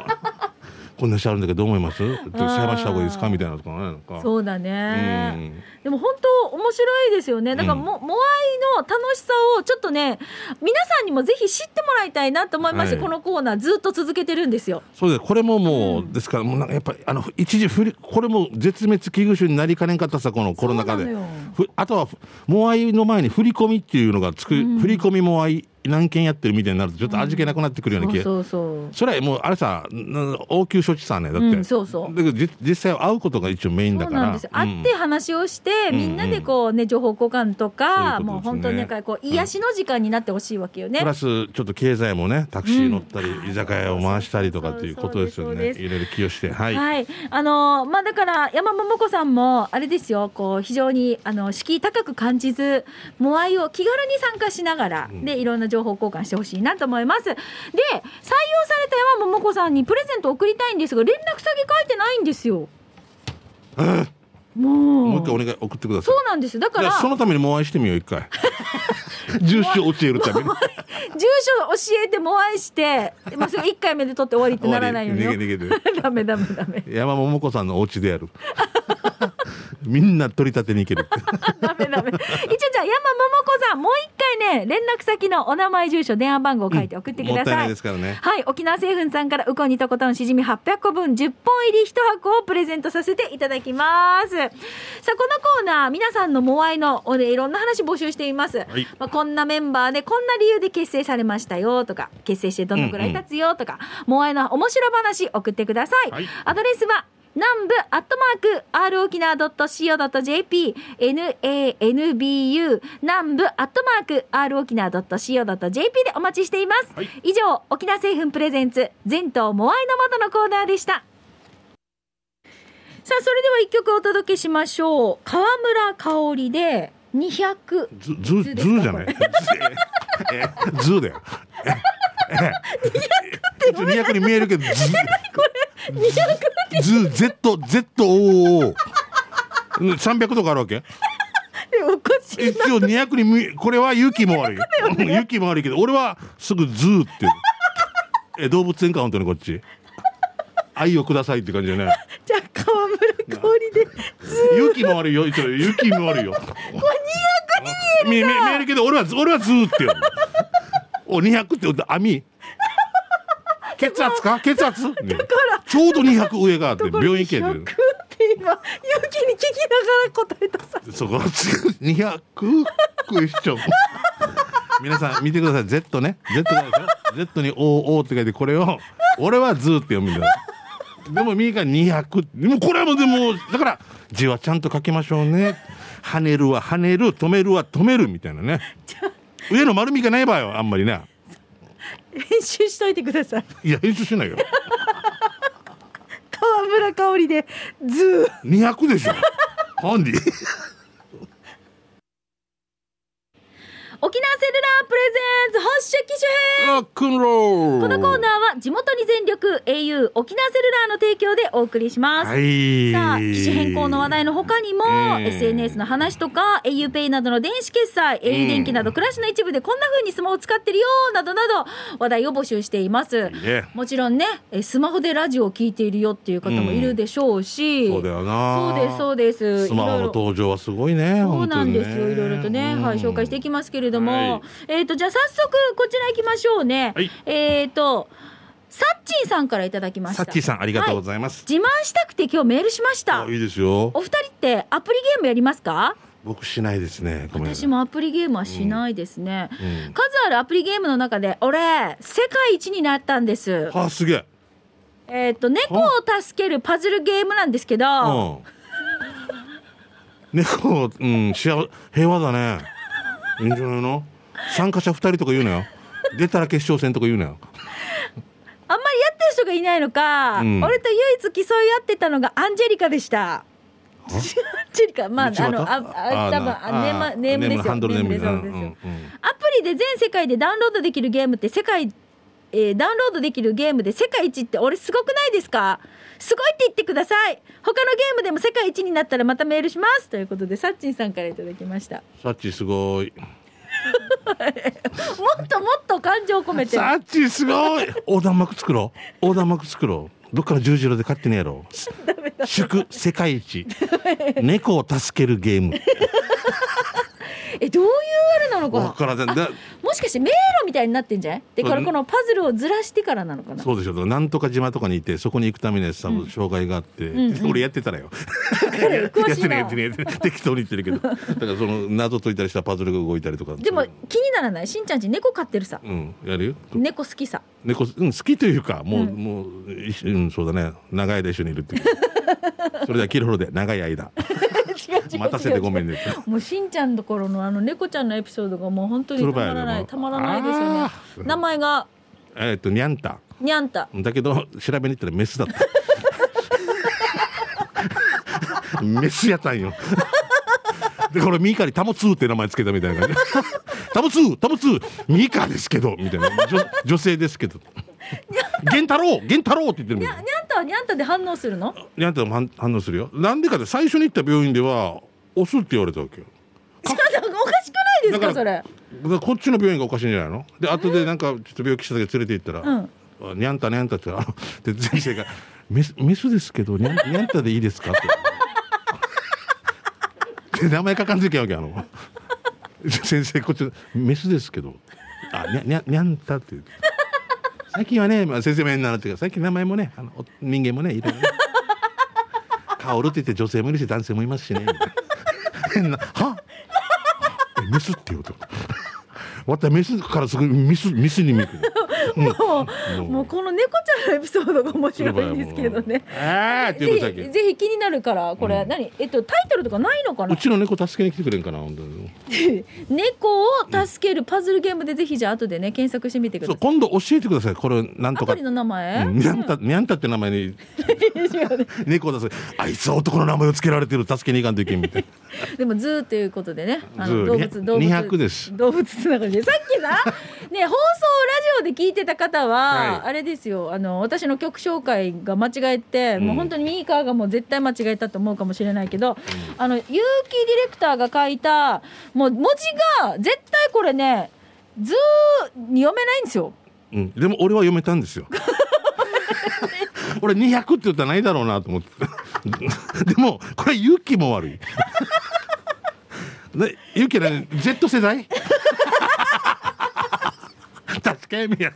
[SPEAKER 2] こんな人あるんだけどどう思います？裁判した方がいいですか？みたいなとかね。なんか。
[SPEAKER 1] そうだね。
[SPEAKER 2] うん。
[SPEAKER 1] でも本当面白いですよね。だからも、モアイの楽しさをちょっとね、皆さんにもぜひ知ってもらいたいなと思いまして、
[SPEAKER 2] はい。
[SPEAKER 1] このコーナーずっと続けてるんですよ。
[SPEAKER 2] そうです。これももう、ですからもうなんかやっぱりあの一時振りこれも絶滅危惧種になりかねんかったさこのコロナ禍で。あとはモアイの前に振り込みっていうのがつく、振り込みモアイ何件やってるみたいになるとちょっと味気なくなってくるような気が、
[SPEAKER 1] そうそう
[SPEAKER 2] それはもうあれさな応急処置さねだって、
[SPEAKER 1] うんそうそう。
[SPEAKER 2] だけどじ実際会うことが一応メイン。だから。
[SPEAKER 1] そうなんですよ。会って話をして、みんなでこうね、情報交換とか、
[SPEAKER 2] そういうことですね。
[SPEAKER 1] もう本当になんかこう、癒しの時間になってほしいわけよね。
[SPEAKER 2] プ。ラスちょっと経済もねタクシー乗ったり、居酒屋を回したりとかっていうことですよね。いろいろ寄与して。はい、
[SPEAKER 1] はい、あのーまあだから山桃子さんもあれですよこう非常にあの敷居高く感じずモアイを気軽に参加しながら、
[SPEAKER 2] うん。
[SPEAKER 1] でいろんな情報交換してほしいなと思います。で採用された山桃子さんにプレゼント送りたいんですが連絡先書いてないんですよ。もう。
[SPEAKER 2] もう一回お願い送ってください。
[SPEAKER 1] そうなんです。よだから。
[SPEAKER 2] そのためにもう愛してみよう一回。[laughs] 住所教えるために。
[SPEAKER 1] 住所教えてモアイしてもうすぐ1回目で取って終わりってならないよ。うに [laughs] ダメダメダメ。
[SPEAKER 2] 山桃子さんのお家でやるみんな取り立てに行ける [laughs]
[SPEAKER 1] ダメダメ。一応じゃあ山桃子さんもう一回ね連絡先のお名前住所電話番号を書いて送ってください。
[SPEAKER 2] もったいないですからね
[SPEAKER 1] はい沖縄製粉さんからウコンにとことんしじみ800個分10本入り1箱をプレゼントさせていただきます。さあこのコーナー皆さんのモアイのおねいろんな話募集しています。
[SPEAKER 2] はい
[SPEAKER 1] まあこんなメンバーでこんな理由で結成されましたよとか結成してどのくらい経つよとか、モアイの面白話送ってください。
[SPEAKER 2] はい
[SPEAKER 1] アドレスは南部アットマーク r 沖縄 .co.jp nanbu 南部アットマーク r 沖縄 .co.jp でお待ちしています、
[SPEAKER 2] はい。
[SPEAKER 1] 以上沖縄製粉プレゼンツ全島モアイの窓のコーナーでした。さあそれでは一曲お届けしましょう。川村香織で200
[SPEAKER 2] ずずず
[SPEAKER 1] ですか？
[SPEAKER 2] じゃない？[laughs] ええずだよ。えええ200に見えるけどず [laughs] ず Z Z O O 300とかあるわけ？
[SPEAKER 1] おかしい
[SPEAKER 2] 一応200に見これは勇気も悪い。勇気も悪いけど俺はすぐズーってえ動物園か本当にこっち。愛をくださいって感じだね。
[SPEAKER 1] じゃあ川村香織で
[SPEAKER 2] 勇気も悪いよ。一応勇気も悪いよ。これ200に見える見え見えるけど俺は俺はズーってお200って言うと網血圧か？血圧、ねちょうど200上があって病院行け
[SPEAKER 1] 100
[SPEAKER 2] る
[SPEAKER 1] って今勇気に聞きながら答えたさ
[SPEAKER 2] そこ200クエスチョン。[laughs] 皆さん見てください。Z ね。Z Z に OO って書いてこれを俺はズーって読むんだよ。でも右が200でもこれはもうでもだから字はちゃんと書きましょうね。跳ねるは跳ねる止めるは止めるみたいなね。上の丸みがない場合はあんまりね
[SPEAKER 1] 編集しといてください。
[SPEAKER 2] いや編集しないよ。[laughs]
[SPEAKER 1] 川村香織で
[SPEAKER 2] ZOO。200でしょ。ハンディ
[SPEAKER 1] 沖縄セルラープレゼンツ発射機種編。
[SPEAKER 2] ロックンロール
[SPEAKER 1] このコーナーは地元に全力 au 沖縄セルラーの提供でお送りします、
[SPEAKER 2] はい。
[SPEAKER 1] さあ機種変更の話題の他にも、
[SPEAKER 2] ええ。
[SPEAKER 1] SNS の話とか auPay などの電子決済 au 電気など暮らしの一部でこんな風にスマホを使ってるよなどなど話題を募集しています。
[SPEAKER 2] ね。
[SPEAKER 1] もちろんねえスマホでラジオを聞いているよっていう方もいるでしょうし、
[SPEAKER 2] そうだよな。
[SPEAKER 1] そうですそうです。
[SPEAKER 2] スマホの登場はすごいね
[SPEAKER 1] そうなんですよ、いろいろとね、
[SPEAKER 2] うん
[SPEAKER 1] はい、紹介していきますけれども、
[SPEAKER 2] はい。
[SPEAKER 1] えっ、と、じゃあ早速こちら行きましょうね。
[SPEAKER 2] はい。
[SPEAKER 1] えっ、と、サッチンさんからいただきました。
[SPEAKER 2] サッチーさんありがとうご
[SPEAKER 1] い
[SPEAKER 2] ざいます、
[SPEAKER 1] 自慢したくて今日メールしました。
[SPEAKER 2] あ。いいですよ。
[SPEAKER 1] お二人ってアプリゲームやりますか？
[SPEAKER 2] 僕しないですね
[SPEAKER 1] 私もアプリゲームはしないですね、
[SPEAKER 2] うん。
[SPEAKER 1] 数あるアプリゲームの中で俺世界一になったんです。
[SPEAKER 2] はあすげえ。
[SPEAKER 1] えっ、と猫を助けるパズルゲームなんですけど、
[SPEAKER 2] うん。猫うん幸平和だねいいんじゃないの。参加者二人とか言うなよ。出たら決勝戦とか言うなよ。
[SPEAKER 1] あんまりやってる人がいないのか、
[SPEAKER 2] うん。
[SPEAKER 1] 俺と唯一競い合ってたのがアンジェリカでした。アンジェリカ、まあ、あの、あ、あ、多分、あ、ネー。ム、ネームですよ。
[SPEAKER 2] ネーム
[SPEAKER 1] で。す
[SPEAKER 2] うんうん
[SPEAKER 1] アプリで全世界でダウンロードできるゲームって世界、えーダウンロードできるゲームで世界一って俺すごくないですか？すごいって言ってください。他のゲームでも世界一になったらまたメールします。ということでサッチンさんからいただきました。
[SPEAKER 2] サッチーすごい。[laughs]
[SPEAKER 1] もっともっと感情を込めて。
[SPEAKER 2] サッチーすごい。横断幕作ろう。横断幕作ろう。どっから十字路で勝手にやろ。[laughs] う祝世界一。猫を助けるゲーム
[SPEAKER 1] えどういうあれなのか。な
[SPEAKER 2] わからんだ
[SPEAKER 1] もしかして迷路みたいになってんじゃないでこれこのパズルをずらしてからなのかな。
[SPEAKER 2] そうでしょだからなんとか島とかにいてそこに行くために多分障害があって、
[SPEAKER 1] んうん。
[SPEAKER 2] 俺やってたらよ。[laughs] やってねやってね適当に言ってるけど。だからその謎解いたりしたらパズルが動いたりとか
[SPEAKER 1] でも気にならない？しんちゃんち猫飼ってるさ。
[SPEAKER 2] うん。やるよ。
[SPEAKER 1] 猫好きさ。
[SPEAKER 2] 猫、うん、好きというかもう、
[SPEAKER 1] うん。
[SPEAKER 2] もううんそうだね。長い間一緒にいるっていう。[laughs] それではキルホロで長い間
[SPEAKER 1] 違う
[SPEAKER 2] 待たせてごめんね。
[SPEAKER 1] もうしんちゃんの頃のあの猫ちゃんのエピソードがもう本当にたまらないたまらないですよね。名前が？
[SPEAKER 2] えっとニャンタ。
[SPEAKER 1] にゃんた
[SPEAKER 2] だけど調べに行ったらメスだった。メスやったんよ。でこれミカにタモツーって名前つけたみたいな。感じタモツータモツー。ミカですけどみたいな。女女性ですけど。源太郎源太郎って言ってるもん
[SPEAKER 1] にゃにゃんたはにゃんたで反応するの？
[SPEAKER 2] ニャンタも反反応するよ。なんでかって最初に行った病院ではオスって言われたわけよ。[laughs]
[SPEAKER 1] おかしくないです
[SPEAKER 2] だか
[SPEAKER 1] かそれ？
[SPEAKER 2] こっちの病院がおかしいんじゃないの？で後でなんかちょっと病気した時連れて行ったら「
[SPEAKER 1] うん。
[SPEAKER 2] あニャンタニャンタ」ってあの [laughs] で先生が「メスメスですけどニャンニャンタでいいですか?」って。[laughs] 名前書かんといけんわけあの。先生こっちメスですけど。あにゃにゃにゃんたって言う最近はね、まあ、先生も変なのっていうか最近名前もねあのお人間もねいろいろね。カオルって言って女性もいるし男性もいますしね。変なはえメスって言うとまたメスからすぐミスミスに見る
[SPEAKER 1] もうもう。この猫ちゃんのエピソードが面白いんですけどね。
[SPEAKER 2] ああっていうことだけ。
[SPEAKER 1] ぜひぜひ気になるからこれ、何？えっとタイトルとかないのかな？
[SPEAKER 2] うちの猫助けに来てくれんかな本当に。[laughs]
[SPEAKER 1] 猫を助けるパズルゲームでぜひじゃあ後でね検索してみてください。
[SPEAKER 2] 今度教えてください。これなんとか。
[SPEAKER 1] アプリの名前、
[SPEAKER 2] うん。にゃんたにゃんたって名前に。猫を出すあいつは男の名前をつけられてる助けに行かんといけんみたい [laughs]
[SPEAKER 1] でも ZOO ということでねあの動物動物
[SPEAKER 2] 200です。
[SPEAKER 1] 動物つながりで。さっきさね放送ラジオで聞いてた方は、
[SPEAKER 2] はい。
[SPEAKER 1] あれですよ。あの私の曲紹介が間違えて、もう本当にミーカーがもう絶対間違えたと思うかもしれないけど、あの結城ディレクターが書いたもう文字が絶対これね ZOO に読めないんですよ。
[SPEAKER 2] うん、でも俺は読めたんですよ。[laughs] 俺200って言ったらないだろうなと思って。[laughs] でもこれ結城も悪い。[laughs] ね結城はね Z 世代？[laughs] 助けみや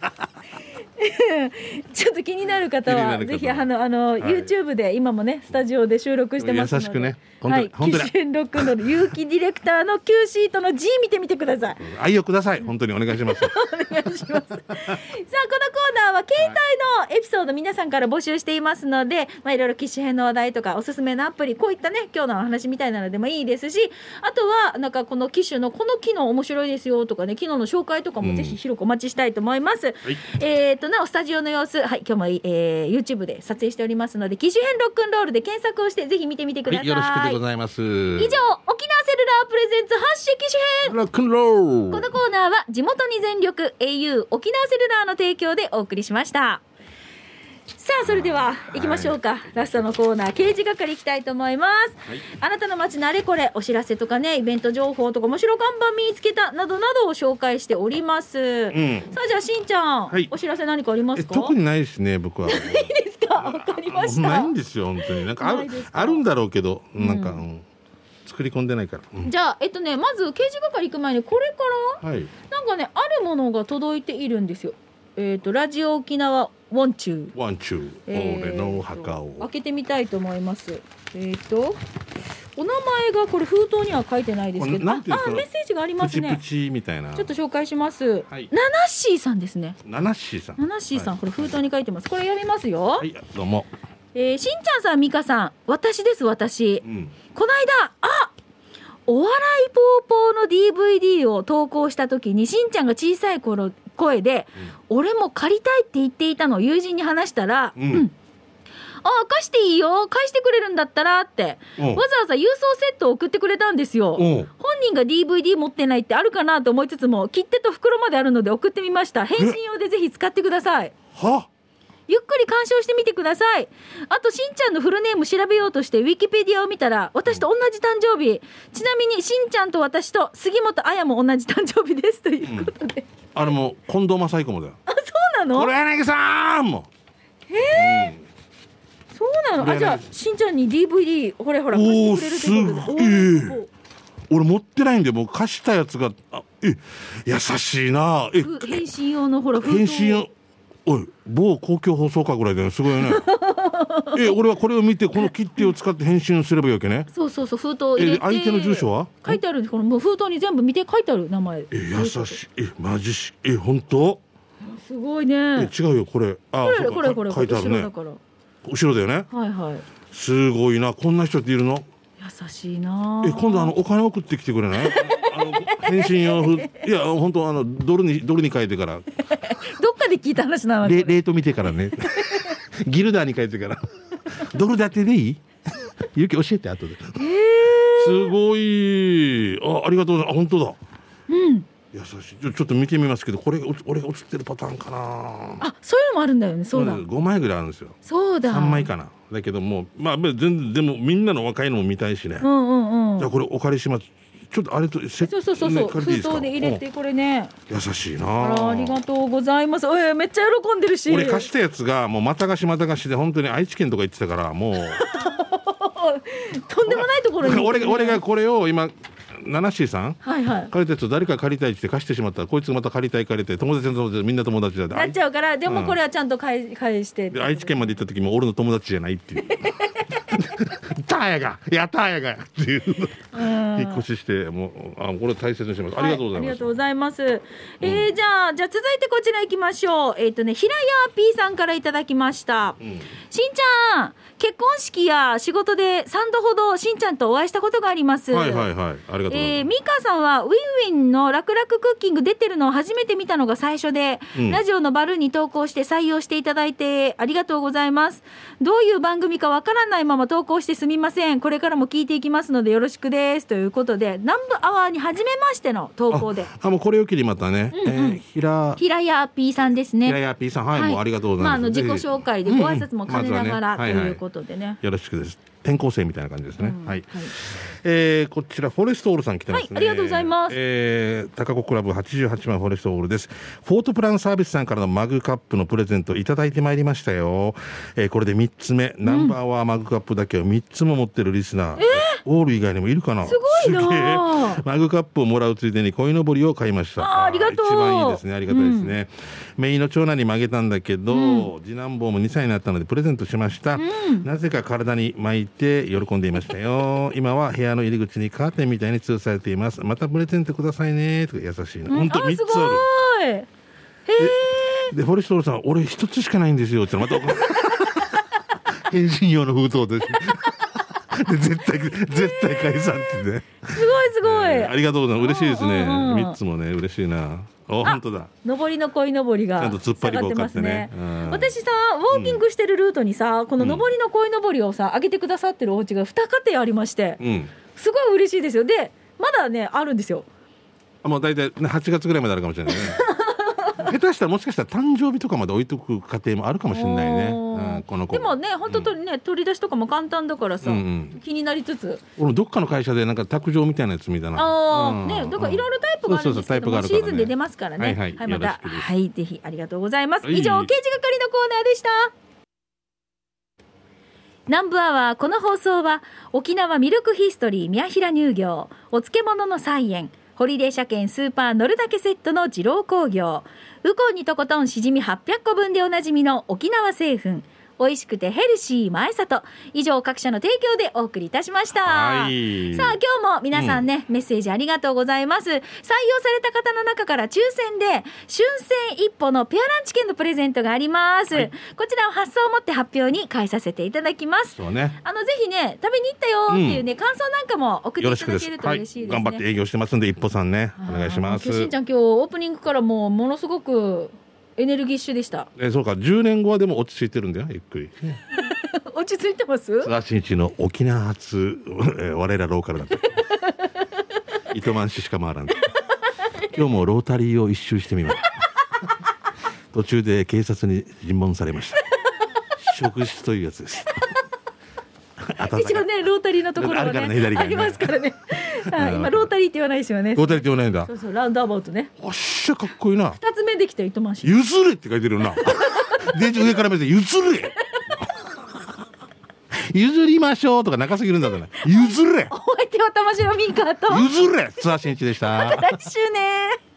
[SPEAKER 1] ちょっと気になる方は。ぜひあのあの、
[SPEAKER 2] はい。
[SPEAKER 1] YouTube で今もねスタジオで収録してますので
[SPEAKER 2] 優しくね
[SPEAKER 1] はい。
[SPEAKER 2] に本当に。
[SPEAKER 1] 機種編ロックの結城ディレクターの Q シートの G 見てみてください。
[SPEAKER 2] 愛をください。本当にお願いします。[laughs]
[SPEAKER 1] お願いします。さあこのコーナーは携帯のエピソード皆さんから募集していますので、まあいろいろ機種編の話題とかおすすめのアプリこういったね今日のお話みたいなのでもいいですしあとはなんかこの機種のこの機能面白いですよとかね機能の紹介とかもぜひ広くお待ちしたいと思います、えっ、となおスタジオの様子はい今日も、えー、YouTube で撮影しておりますので機種編ロックンロールで検索をしてぜひ見てみてください、
[SPEAKER 2] はいよろしくでございます。
[SPEAKER 1] 以上沖縄セルラープレゼンツ発信機種編。
[SPEAKER 2] ロックンロール。
[SPEAKER 1] このコーナーは地元に全力 au 沖縄セルラーの提供でお送りしましたさあそれでは行きましょうか、ラストのコーナー刑事係いきたいと思います、あなたの街のあれこれお知らせとかねイベント情報とか面白看板見つけたなどなどを紹介しております、
[SPEAKER 2] ん。
[SPEAKER 1] さあじゃあしんちゃん、
[SPEAKER 2] はい。
[SPEAKER 1] お知らせ何かありますか？
[SPEAKER 2] え特にないですね僕は。
[SPEAKER 1] いいですか？わかりました。
[SPEAKER 2] ないんですよ本当に。なんかあるあるんだろうけどなんか、うん。作り込んでないから、うん。
[SPEAKER 1] じゃあえっとねまず刑事係行く前にこれから
[SPEAKER 2] はい。
[SPEAKER 1] なんかねあるものが届いているんですよ。えっ、とラジオ沖縄ウォンチュー
[SPEAKER 2] ワンチュー、
[SPEAKER 1] えー
[SPEAKER 2] 俺のお墓を
[SPEAKER 1] 開けてみたいと思います。えっ、とお名前がこれ封筒には書いてないですけど、ああメッセージがありますね。
[SPEAKER 2] プチプチみたいな
[SPEAKER 1] ちょっと紹介します。
[SPEAKER 2] はい
[SPEAKER 1] ナナッシーさんですね。
[SPEAKER 2] ナナッシーさん
[SPEAKER 1] ナナッシーさん、
[SPEAKER 2] は
[SPEAKER 1] これ封筒に書いてます。これ読みますよ。
[SPEAKER 2] はい、はいどうも、
[SPEAKER 1] えーしんちゃんさん、みかさん、私です私
[SPEAKER 2] う。ん、
[SPEAKER 1] この間、あお笑いぽーぽーの DVD を投稿した時にしんちゃんが小さい頃声で、俺も借りたいって言っていたの。を友人に話したら、
[SPEAKER 2] うん。
[SPEAKER 1] ああ貸していいよ。返してくれるんだったらって。
[SPEAKER 2] うん。
[SPEAKER 1] わざわざ郵送セットを送ってくれたんですよ。本人が DVD 持ってないってあるかなと思いつつも切手と袋まであるので送ってみました。返信用でぜひ使ってください。
[SPEAKER 2] は？
[SPEAKER 1] ゆっくり鑑賞してみてください。あとしんちゃんのフルネーム調べようとしてウィキペディアを見たら私と同じ誕生日。ちなみにしんちゃんと私と杉本彩も同じ誕生日ですということで、
[SPEAKER 2] あれも近藤正彦もだよ。
[SPEAKER 1] あそうなの？
[SPEAKER 2] 黒柳さんも。
[SPEAKER 1] そうなの？あじゃあしんちゃんに DVD ほれほら貸してくれるということで。
[SPEAKER 2] すごい
[SPEAKER 1] おー。
[SPEAKER 2] 俺持ってないんでもう貸したやつがあえ優しいな。え
[SPEAKER 1] ふ返信用のほら封筒
[SPEAKER 2] 返信をおい某公共放送かぐらいだよすごいね。[laughs] え俺はこれを見てこの切手を使って返信をすればいいわけね。
[SPEAKER 1] そうそうそう封筒を入れて。
[SPEAKER 2] え相手の住所は？
[SPEAKER 1] 書いてあるこのもう封筒に全部見て書いてある名前。
[SPEAKER 2] え優しい。えマジしえ本当？
[SPEAKER 1] すごい
[SPEAKER 2] え
[SPEAKER 1] ね
[SPEAKER 2] 違うよこれ。あ
[SPEAKER 1] これこれこれ
[SPEAKER 2] 書いてあるね。
[SPEAKER 1] 後ろだから。
[SPEAKER 2] 後ろだよね。
[SPEAKER 1] はいはい。
[SPEAKER 2] すごいな。こんな人っているの？
[SPEAKER 1] 優しいな
[SPEAKER 2] え今度あのお金送ってきてくれない？返信用ふいや本当あのドルにドルに変えてから。[laughs]
[SPEAKER 1] どっかで聞いた話なの
[SPEAKER 2] レレート見てからね。ギルダーに変えてから。ドル建てでいい？ゆき教えて後で、すごい。あありがとうございます。あ本当だ。
[SPEAKER 1] うん。
[SPEAKER 2] 優しい。ちょっと見てみますけどこれお俺が映ってるパターンかな。
[SPEAKER 1] あそういうのもあるんだよね。そうだ。
[SPEAKER 2] 5枚ぐらいあるんですよ。
[SPEAKER 1] そうだ。
[SPEAKER 2] 3枚かな。だけどもうまあ全然でもみんなの若いのも見たいしね、
[SPEAKER 1] うんうんうん。
[SPEAKER 2] じゃあこれお借りしますちょっとあれとセ
[SPEAKER 1] そうそうそうそう、
[SPEAKER 2] ね
[SPEAKER 1] 封筒で入れてこれね。
[SPEAKER 2] うん優しいな
[SPEAKER 1] あ。りがとうございます。えめっちゃ喜んでるし。
[SPEAKER 2] 俺貸したやつがもうまた貸しまた貸しで本当に愛知県とか行ってたからもう。[laughs]
[SPEAKER 1] とんでもないところに。[laughs]
[SPEAKER 2] 俺が俺がこれを今ナナッシーさん？
[SPEAKER 1] はいはい。
[SPEAKER 2] 借りたやつを誰か借りたいって貸してしまったらこいつまた借りたい借りたい友達の友達みんな友達だ
[SPEAKER 1] なっちゃうからでもこれはちゃんと返返して。
[SPEAKER 2] で愛知県まで行った時も俺の友達じゃないっていう「[laughs] [laughs] たーやがやったーやが」っていう引っ越ししてもうあこれ大切にしてます。ありがとうございます、
[SPEAKER 1] はありがとうございます。えーじゃあ、じゃあ続いてこちら行きましょう。えっ、とね、平屋 P さんからいただきました。
[SPEAKER 2] うん。
[SPEAKER 1] しんちゃん、結婚式や仕事で3度ほどしんちゃんとお会いしたことがあります。
[SPEAKER 2] はいはいはいありがとうございます、
[SPEAKER 1] えー、ミカさんはウィンウィンの楽々クッキング出てるのを初めて見たのが最初で、
[SPEAKER 2] うん。
[SPEAKER 1] ラジオのバルーンに投稿して採用していただいてありがとうございます。どういう番組かわからないまま投稿してすみません。これからも聞いていきますのでよろしくです。ということで南部アワーに初めましての投稿で。
[SPEAKER 2] あもうこれを機にまたね、
[SPEAKER 1] うんうん。
[SPEAKER 2] え
[SPEAKER 1] P さんですね。
[SPEAKER 2] 平屋 P さん。はい、もうありがとうございます、
[SPEAKER 1] まあ、あの自己紹介でご挨拶も兼ねながら、
[SPEAKER 2] うん。うんまずはね。
[SPEAKER 1] ということでね、
[SPEAKER 2] よろしくです転校生みたいな感じですね、
[SPEAKER 1] うん
[SPEAKER 2] はい、えーこちらフォレストオールさん来てますね、
[SPEAKER 1] はいありがとうございます。
[SPEAKER 2] えー、高子クラブ88番フォレストオールです。フォートプランサービスさんからのマグカップのプレゼントいただいてまいりましたよ、えーこれで3つ目、ナンバーワーマグカップだけを3つも持ってるリスナー、オール以外にもいるかな。
[SPEAKER 1] すごいな。
[SPEAKER 2] マグカップをもらうついでに鯉のぼりを買いました。
[SPEAKER 1] あーありがとう。
[SPEAKER 2] 一番いいですね。ありがたいですね、メイの長男に曲げたんだけど、次男坊も2歳になったのでプレゼントしました、なぜか体に巻いて喜んでいましたよ。今は部屋の入り口にカーテンみたいに吊るされています。またプレゼントくださいね。とか優しいな、
[SPEAKER 1] うん。
[SPEAKER 2] 本当3
[SPEAKER 1] あすご
[SPEAKER 2] つある。
[SPEAKER 1] い。へえ。
[SPEAKER 2] でフォレストさん俺1つしかないんですよ。ってまた。[laughs] 返信用の封筒ですで絶対絶対解散ってね。
[SPEAKER 1] すごいすごい、
[SPEAKER 2] えーありがとうございます。嬉しいですね。
[SPEAKER 1] うんうん。うん
[SPEAKER 2] 3つもね嬉しいな。お本当だ。
[SPEAKER 1] 上りの鯉のぼりが
[SPEAKER 2] ちゃんと突っ張り棒買ってね。
[SPEAKER 1] ね。
[SPEAKER 2] うん。
[SPEAKER 1] 私さウォーキングしてるルートにさ、この上りの鯉のぼりをさ上げてくださってるお家が2家庭ありまして。
[SPEAKER 2] うん。
[SPEAKER 1] すごい嬉しいですよ。でまだねあるんですよ。
[SPEAKER 2] あもう大体ね8月ぐらいまであるかもしれないね [laughs] 下手したらもしかしたら誕生日とかまで置いとく家庭もあるかもしれないね、うん、この子。
[SPEAKER 1] でもね本当とね、取り出しとかも簡単だからさ、
[SPEAKER 2] うんうん。
[SPEAKER 1] 気になりつつ。
[SPEAKER 2] 俺もどっかの会社でなんか卓上みたいなやつ見たな。
[SPEAKER 1] ああ、
[SPEAKER 2] うん。
[SPEAKER 1] ねだからいろいろタイプがあるんですけどシーズンで出ますからね。
[SPEAKER 2] はいはい
[SPEAKER 1] ま
[SPEAKER 2] よろ
[SPEAKER 1] たはいぜひありがとうございます。
[SPEAKER 2] はい。
[SPEAKER 1] 以上刑事係のコーナーでした。南部アワーこの放送は沖縄ミルクヒストリー宮平乳業お漬物の菜園ホリデー車検スーパー乗るだけセットの二郎工業ウコンにとことんしじみ800個分でおなじみの沖縄製粉。美味しくてヘルシー前里。以上各社の提供でお送りいたしました、
[SPEAKER 2] はい。
[SPEAKER 1] さあ今日も皆さんね、メッセージありがとうございます。採用された方の中から抽選で春戦一歩のペアランチ券のプレゼントがあります、
[SPEAKER 2] はい。
[SPEAKER 1] こちらを発送をもって発表に返させていただきます。
[SPEAKER 2] ね。
[SPEAKER 1] あのぜひね食べに行ったよっていうね、感想なんかも送っていただけると
[SPEAKER 2] はい
[SPEAKER 1] 嬉しいです。ね、
[SPEAKER 2] 頑張って営業してますんで一歩さんねお願いします。
[SPEAKER 1] しんちゃん今日オープニングからもうものすごくエネルギッシュでした。
[SPEAKER 2] えそうか。10年後はでも落ち着いてるんだよ。ゆっくり。[laughs]
[SPEAKER 1] 落ち着いてます？
[SPEAKER 2] 津田真一の沖縄発えー我らローカルだった糸満市しか回らん。今日もロータリーを一周してみます [laughs] 途中で警察に尋問されました。職質というやつです [laughs]
[SPEAKER 1] 一応ねロータリーのところは
[SPEAKER 2] あるからねね。
[SPEAKER 1] ありますからね、[laughs] はい、今ロータリーって言わないですよね。
[SPEAKER 2] ロータリーって言わないんだ。
[SPEAKER 1] そうそうラウンドアバウトね。
[SPEAKER 2] おっしゃかっこいいな。
[SPEAKER 1] 二つ目できた糸満市。
[SPEAKER 2] 譲れって書いてるよな。[laughs] 電池上から見て譲れ。譲りましょうとか長すぎるんだから譲れ。
[SPEAKER 1] お相手は玉城ミーカーと。
[SPEAKER 2] 譲れ。津田真一でした
[SPEAKER 1] 来週ね